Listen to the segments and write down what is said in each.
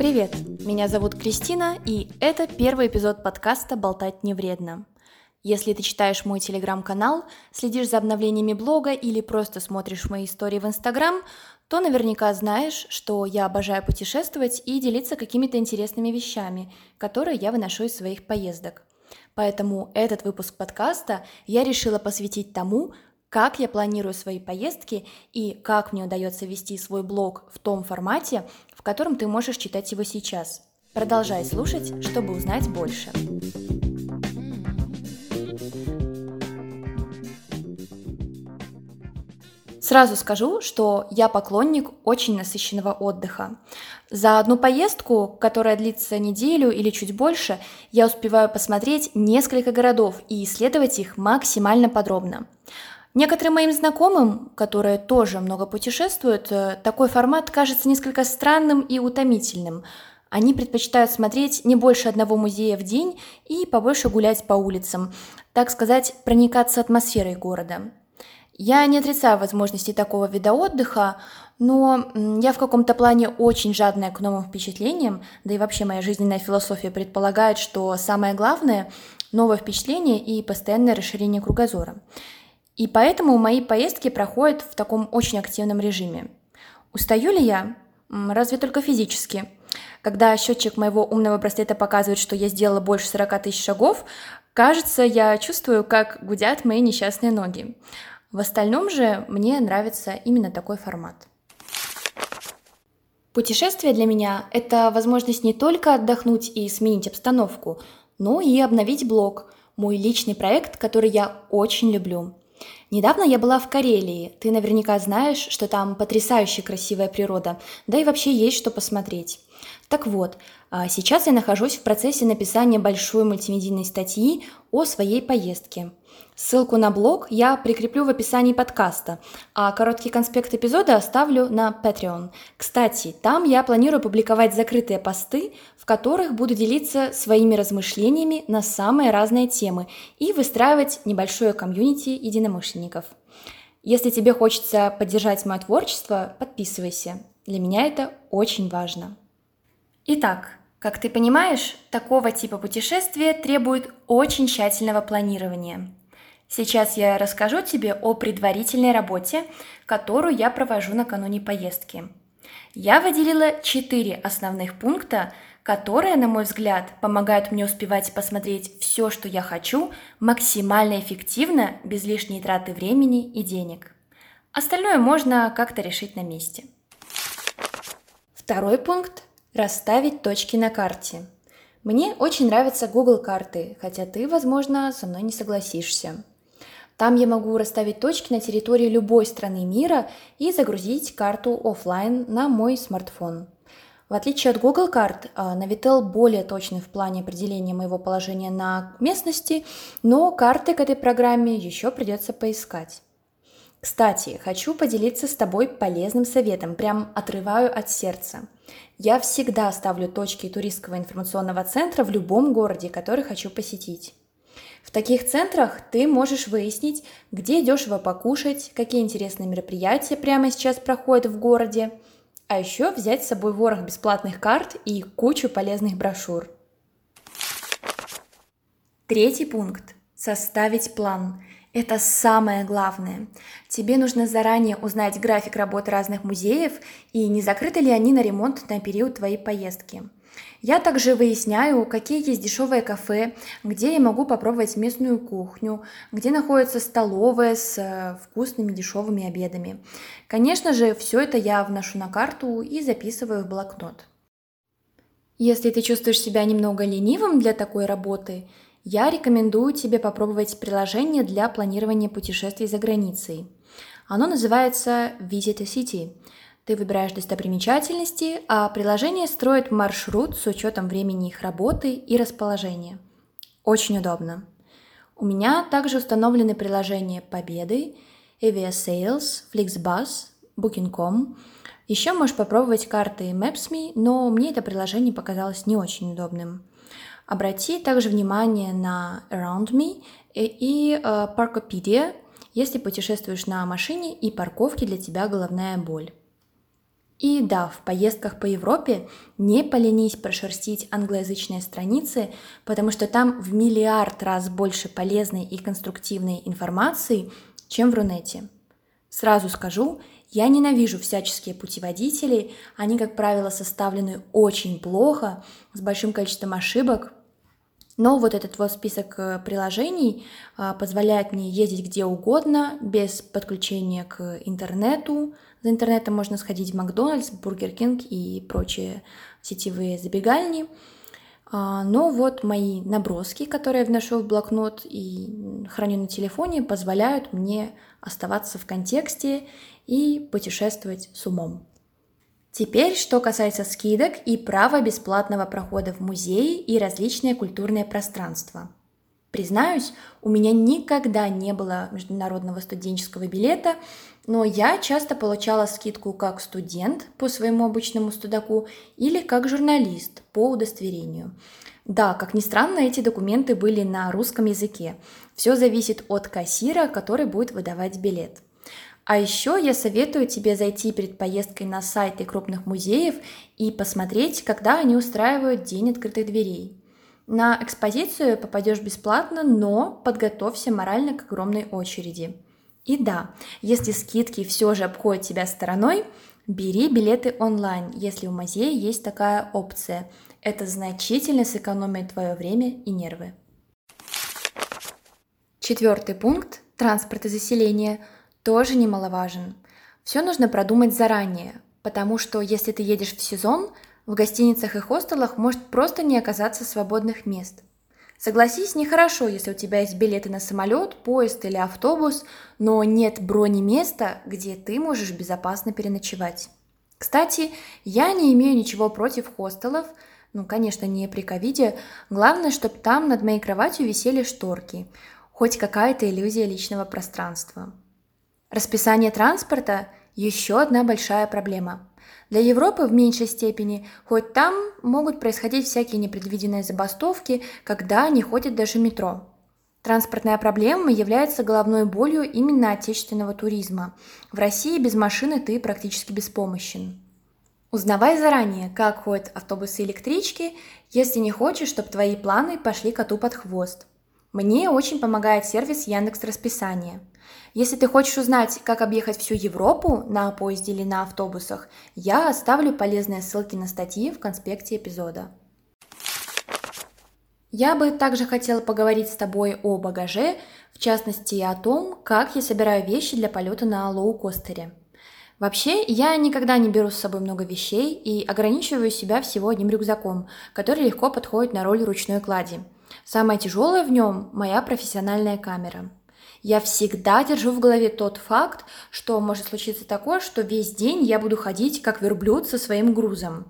Привет, меня зовут Кристина, и это первый эпизод подкаста «Болтать не вредно». Если ты читаешь мой телеграм-канал, следишь за обновлениями блога или просто смотришь мои истории в Инстаграм, то наверняка знаешь, что я обожаю путешествовать и делиться какими-то интересными вещами, которые я выношу из своих поездок. Поэтому этот выпуск подкаста я решила посвятить тому, как я планирую свои поездки и как мне удается вести свой блог в том формате, в котором ты можешь читать его сейчас. Продолжай слушать, чтобы узнать больше. Сразу скажу, что я поклонник очень насыщенного отдыха. За одну поездку, которая длится неделю или чуть больше, я успеваю посмотреть несколько городов и исследовать их максимально подробно. Некоторым моим знакомым, которые тоже много путешествуют, э, такой формат кажется несколько странным и утомительным. Они предпочитают смотреть не больше одного музея в день и побольше гулять по улицам, так сказать, проникаться атмосферой города. Я не отрицаю возможности такого вида отдыха, но я в каком-то плане очень жадная к новым впечатлениям, да и вообще моя жизненная философия предполагает, что самое главное – новое впечатление и постоянное расширение кругозора. И поэтому мои поездки проходят в таком очень активном режиме. Устаю ли я? Разве только физически. Когда счетчик моего умного браслета показывает, что я сделала больше 40 тысяч шагов, кажется, я чувствую, как гудят мои несчастные ноги. В остальном же мне нравится именно такой формат. Путешествие для меня – это возможность не только отдохнуть и сменить обстановку, но и обновить блог, мой личный проект, который я очень люблю. Недавно я была в Карелии. Ты наверняка знаешь, что там потрясающе красивая природа, да и вообще есть что посмотреть. Так вот, а, сейчас я нахожусь в процессе написания большой мультимедийной статьи о своей поездке. Ссылку на блог я прикреплю в описании подкаста, а короткий конспект эпизода оставлю на Patreon. Кстати, там я планирую публиковать закрытые посты, в которых буду делиться своими размышлениями на самые разные темы и выстраивать небольшое комьюнити единомышленников. Если тебе хочется поддержать мое творчество, подписывайся. Для меня это очень важно. Итак, как ты понимаешь, такого типа путешествия требует очень тщательного планирования – Сейчас я расскажу тебе о предварительной работе, которую я провожу накануне поездки. Я выделила четыре основных пункта, которые, на мой взгляд, помогают мне успевать посмотреть все, что я хочу, максимально эффективно, без лишней траты времени и денег. Остальное можно как-то решить на месте. Второй пункт – расставить точки на карте. Мне очень нравятся Google карты, хотя ты, возможно, со мной не согласишься. Там я могу расставить точки на территории любой страны мира и загрузить карту офлайн на мой смартфон. В отличие от Google карт, а, Navitel более точный в плане определения моего положения на местности, но карты к этой программе еще придется поискать. Кстати, хочу поделиться с тобой полезным советом, прям отрываю от сердца. Я всегда ставлю точки туристского информационного центра в любом городе, который хочу посетить. В таких центрах ты можешь выяснить, где дешево покушать, какие интересные мероприятия прямо сейчас проходят в городе, а еще взять с собой ворох бесплатных карт и кучу полезных брошюр. Третий пункт – составить план. Это самое главное. Тебе нужно заранее узнать график работы разных музеев и не закрыты ли они на ремонт на период твоей поездки – я также выясняю, какие есть дешевые кафе, где я могу попробовать местную кухню, где находятся столовые с э, вкусными дешевыми обедами. Конечно же, все это я вношу на карту и записываю в блокнот. Если ты чувствуешь себя немного ленивым для такой работы, я рекомендую тебе попробовать приложение для планирования путешествий за границей. Оно называется Visit a City – ты выбираешь достопримечательности, а приложение строит маршрут с учетом времени их работы и расположения. Очень удобно. У меня также установлены приложения Победы, Avia Sales, Flixbus, Booking.com. Еще можешь попробовать карты Maps.me, но мне это приложение показалось не очень удобным. Обрати также внимание на Around Me и, э, Parkopedia, если путешествуешь на машине и парковке для тебя головная боль. И да, в поездках по Европе не поленись прошерстить англоязычные страницы, потому что там в миллиард раз больше полезной и конструктивной информации, чем в Рунете. Сразу скажу, я ненавижу всяческие путеводители, они, как правило, составлены очень плохо, с большим количеством ошибок, но вот этот вот список э, приложений а, позволяет мне ездить где угодно, без подключения к интернету, за интернетом можно сходить в Макдональдс, Бургер Кинг и прочие сетевые забегальни. А, но вот мои наброски, которые я вношу в блокнот и храню на телефоне, позволяют мне оставаться в контексте и путешествовать с умом. Теперь, что касается скидок и права бесплатного прохода в музеи и различные культурные пространства – Признаюсь, у меня никогда не было международного студенческого билета, но я часто получала скидку как студент по своему обычному студаку или как журналист по удостоверению. Да, как ни странно, эти документы были на русском языке. Все зависит от кассира, который будет выдавать билет. А еще я советую тебе зайти перед поездкой на сайты крупных музеев и посмотреть, когда они устраивают День открытых дверей. На экспозицию попадешь бесплатно, но подготовься морально к огромной очереди. И да, если скидки все же обходят тебя стороной, бери билеты онлайн, если у музея есть такая опция. Это значительно сэкономит твое время и нервы. Четвертый пункт – транспорт и заселение – тоже немаловажен. Все нужно продумать заранее, потому что если ты едешь в сезон – в гостиницах и хостелах может просто не оказаться свободных мест. Согласись, нехорошо, если у тебя есть билеты на самолет, поезд или автобус, но нет брони места, где ты можешь безопасно переночевать. Кстати, я не имею ничего против хостелов, ну, конечно, не при ковиде. Главное, чтобы там над моей кроватью висели шторки. Хоть какая-то иллюзия личного пространства. Расписание транспорта – еще одна большая проблема. Для Европы в меньшей степени, хоть там могут происходить всякие непредвиденные забастовки, когда не ходит даже метро. Транспортная проблема является головной болью именно отечественного туризма. В России без машины ты практически беспомощен. Узнавай заранее, как ходят автобусы и электрички, если не хочешь, чтобы твои планы пошли коту под хвост. Мне очень помогает сервис Яндекс Расписание. Если ты хочешь узнать, как объехать всю Европу на поезде или на автобусах, я оставлю полезные ссылки на статьи в конспекте эпизода. Я бы также хотела поговорить с тобой о багаже, в частности о том, как я собираю вещи для полета на лоукостере. Вообще, я никогда не беру с собой много вещей и ограничиваю себя всего одним рюкзаком, который легко подходит на роль ручной клади. Самое тяжелое в нем – моя профессиональная камера – я всегда держу в голове тот факт, что может случиться такое, что весь день я буду ходить как верблюд со своим грузом.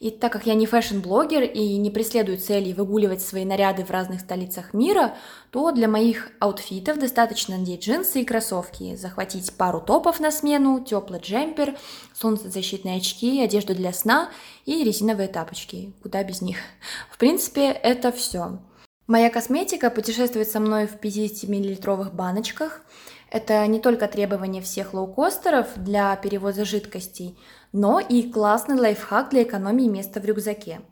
И так как я не фэшн-блогер и не преследую цели выгуливать свои наряды в разных столицах мира, то для моих аутфитов достаточно надеть джинсы и кроссовки, захватить пару топов на смену, теплый джемпер, солнцезащитные очки, одежду для сна и резиновые тапочки. Куда без них? В принципе, это все. Моя косметика путешествует со мной в 50-миллилитровых баночках. Это не только требование всех лоукостеров для перевоза жидкостей, но и классный лайфхак для экономии места в рюкзаке.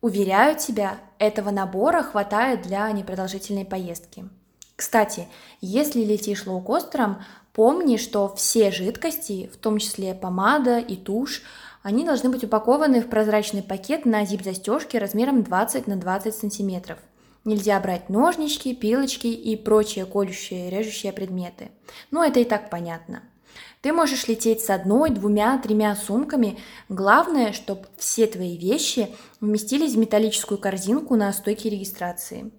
Уверяю тебя, этого набора хватает для непродолжительной поездки. Кстати, если летишь лоукостером, помни, что все жидкости, в том числе помада и тушь, они должны быть упакованы в прозрачный пакет на зип-застежке размером 20 на 20 сантиметров – Нельзя брать ножнички, пилочки и прочие колющие, режущие предметы. Но это и так понятно. Ты можешь лететь с одной, двумя, тремя сумками. Главное, чтобы все твои вещи вместились в металлическую корзинку на стойке регистрации.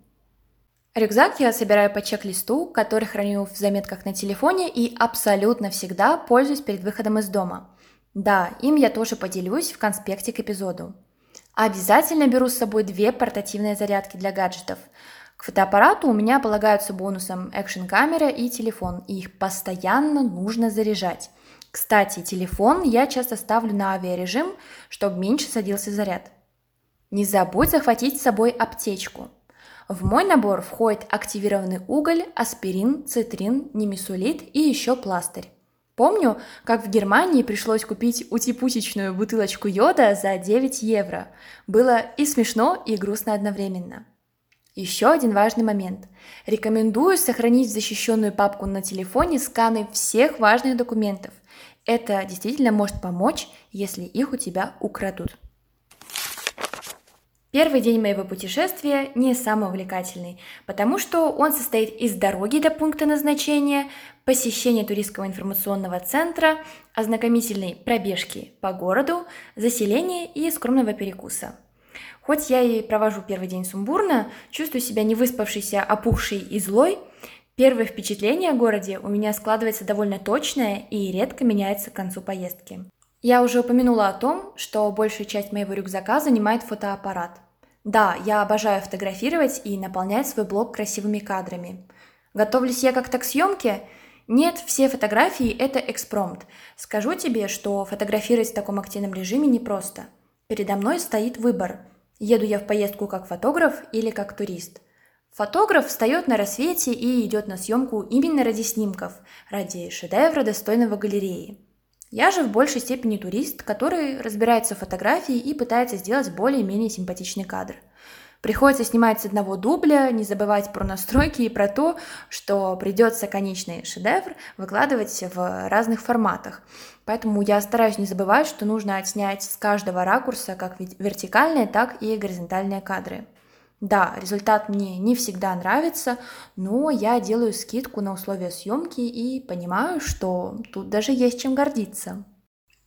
Рюкзак я собираю по чек-листу, который храню в заметках на телефоне и абсолютно всегда пользуюсь перед выходом из дома. Да, им я тоже поделюсь в конспекте к эпизоду. Обязательно беру с собой две портативные зарядки для гаджетов. К фотоаппарату у меня полагаются бонусом экшн-камера и телефон, и их постоянно нужно заряжать. Кстати, телефон я часто ставлю на авиарежим, чтобы меньше садился заряд. Не забудь захватить с собой аптечку. В мой набор входит активированный уголь, аспирин, цитрин, немесулит и еще пластырь. Помню, как в Германии пришлось купить утипусечную бутылочку йода за 9 евро. Было и смешно, и грустно одновременно. Еще один важный момент. Рекомендую сохранить защищенную папку на телефоне сканы всех важных документов. Это действительно может помочь, если их у тебя украдут. Первый день моего путешествия не самый увлекательный, потому что он состоит из дороги до пункта назначения, посещения туристского информационного центра, ознакомительной пробежки по городу, заселения и скромного перекуса – Хоть я и провожу первый день сумбурно, чувствую себя не выспавшейся, опухшей и злой, первое впечатление о городе у меня складывается довольно точное и редко меняется к концу поездки. Я уже упомянула о том, что большая часть моего рюкзака занимает фотоаппарат. Да, я обожаю фотографировать и наполнять свой блог красивыми кадрами. Готовлюсь я как-то к съемке? Нет, все фотографии – это экспромт. Скажу тебе, что фотографировать в таком активном режиме непросто. Передо мной стоит выбор – Еду я в поездку как фотограф или как турист. Фотограф встает на рассвете и идет на съемку именно ради снимков, ради шедевра, достойного галереи. Я же в большей степени турист, который разбирается в фотографии и пытается сделать более-менее симпатичный кадр – Приходится снимать с одного дубля, не забывать про настройки и про то, что придется конечный шедевр выкладывать в разных форматах. Поэтому я стараюсь не забывать, что нужно отснять с каждого ракурса как вертикальные, так и горизонтальные кадры. Да, результат мне не всегда нравится, но я делаю скидку на условия съемки и понимаю, что тут даже есть чем гордиться.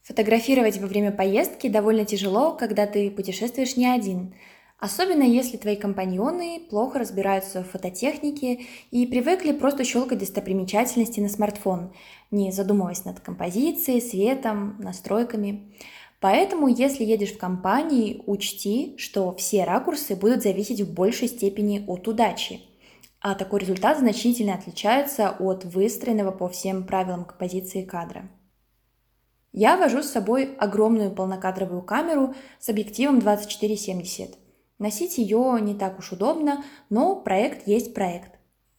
Фотографировать во время поездки довольно тяжело, когда ты путешествуешь не один – Особенно если твои компаньоны плохо разбираются в фототехнике и привыкли просто щелкать достопримечательности на смартфон, не задумываясь над композицией, светом, настройками. Поэтому, если едешь в компании, учти, что все ракурсы будут зависеть в большей степени от удачи. А такой результат значительно отличается от выстроенного по всем правилам композиции кадра. Я вожу с собой огромную полнокадровую камеру с объективом 2470 – Носить ее не так уж удобно, но проект есть проект.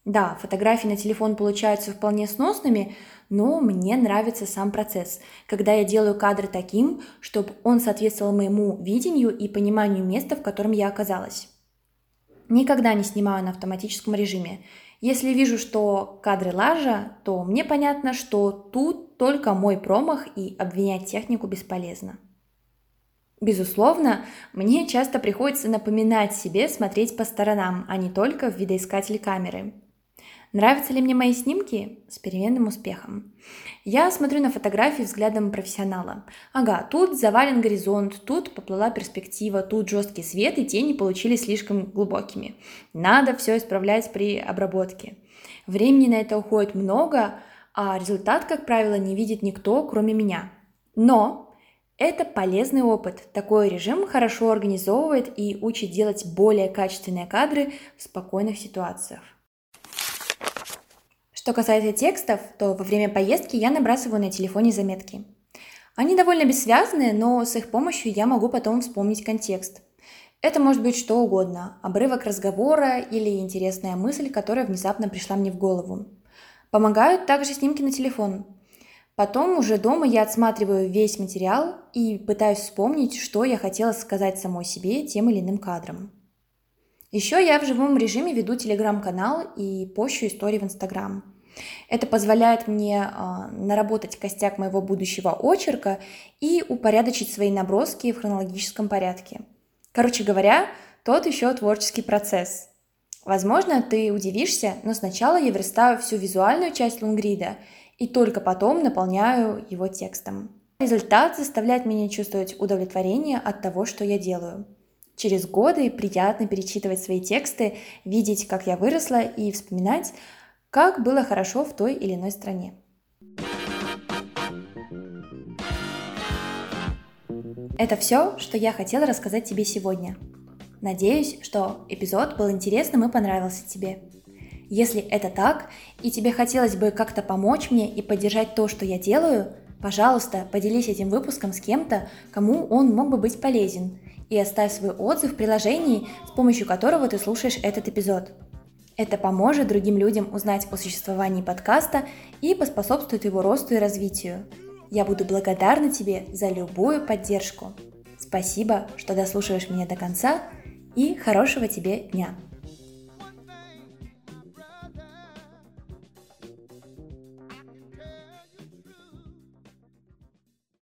Да, фотографии на телефон получаются вполне сносными, но мне нравится сам процесс, когда я делаю кадр таким, чтобы он соответствовал моему видению и пониманию места, в котором я оказалась. Никогда не снимаю на автоматическом режиме. Если вижу, что кадры лажа, то мне понятно, что тут только мой промах и обвинять технику бесполезно. Безусловно, мне часто приходится напоминать себе смотреть по сторонам, а не только в видоискатель камеры. Нравятся ли мне мои снимки? С переменным успехом. Я смотрю на фотографии взглядом профессионала. Ага, тут завален горизонт, тут поплыла перспектива, тут жесткий свет и тени получились слишком глубокими. Надо все исправлять при обработке. Времени на это уходит много, а результат, как правило, не видит никто, кроме меня. Но это полезный опыт. Такой режим хорошо организовывает и учит делать более качественные кадры в спокойных ситуациях. Что касается текстов, то во время поездки я набрасываю на телефоне заметки. Они довольно бессвязные, но с их помощью я могу потом вспомнить контекст. Это может быть что угодно, обрывок разговора или интересная мысль, которая внезапно пришла мне в голову. Помогают также снимки на телефон. Потом уже дома я отсматриваю весь материал и пытаюсь вспомнить, что я хотела сказать самой себе тем или иным кадром. Еще я в живом режиме веду телеграм-канал и пощу истории в Инстаграм. Это позволяет мне э, наработать костяк моего будущего очерка и упорядочить свои наброски в хронологическом порядке. Короче говоря, тот еще творческий процесс. Возможно, ты удивишься, но сначала я верстаю всю визуальную часть лонгрида – и только потом наполняю его текстом. Результат заставляет меня чувствовать удовлетворение от того, что я делаю. Через годы приятно перечитывать свои тексты, видеть, как я выросла и вспоминать, как было хорошо в той или иной стране. Это все, что я хотела рассказать тебе сегодня. Надеюсь, что эпизод был интересным и понравился тебе. Если это так, и тебе хотелось бы как-то помочь мне и поддержать то, что я делаю, Пожалуйста, поделись этим выпуском с кем-то, кому он мог бы быть полезен, и оставь свой отзыв в приложении, с помощью которого ты слушаешь этот эпизод. Это поможет другим людям узнать о существовании подкаста и поспособствует его росту и развитию. Я буду благодарна тебе за любую поддержку. Спасибо, что дослушиваешь меня до конца, и хорошего тебе дня!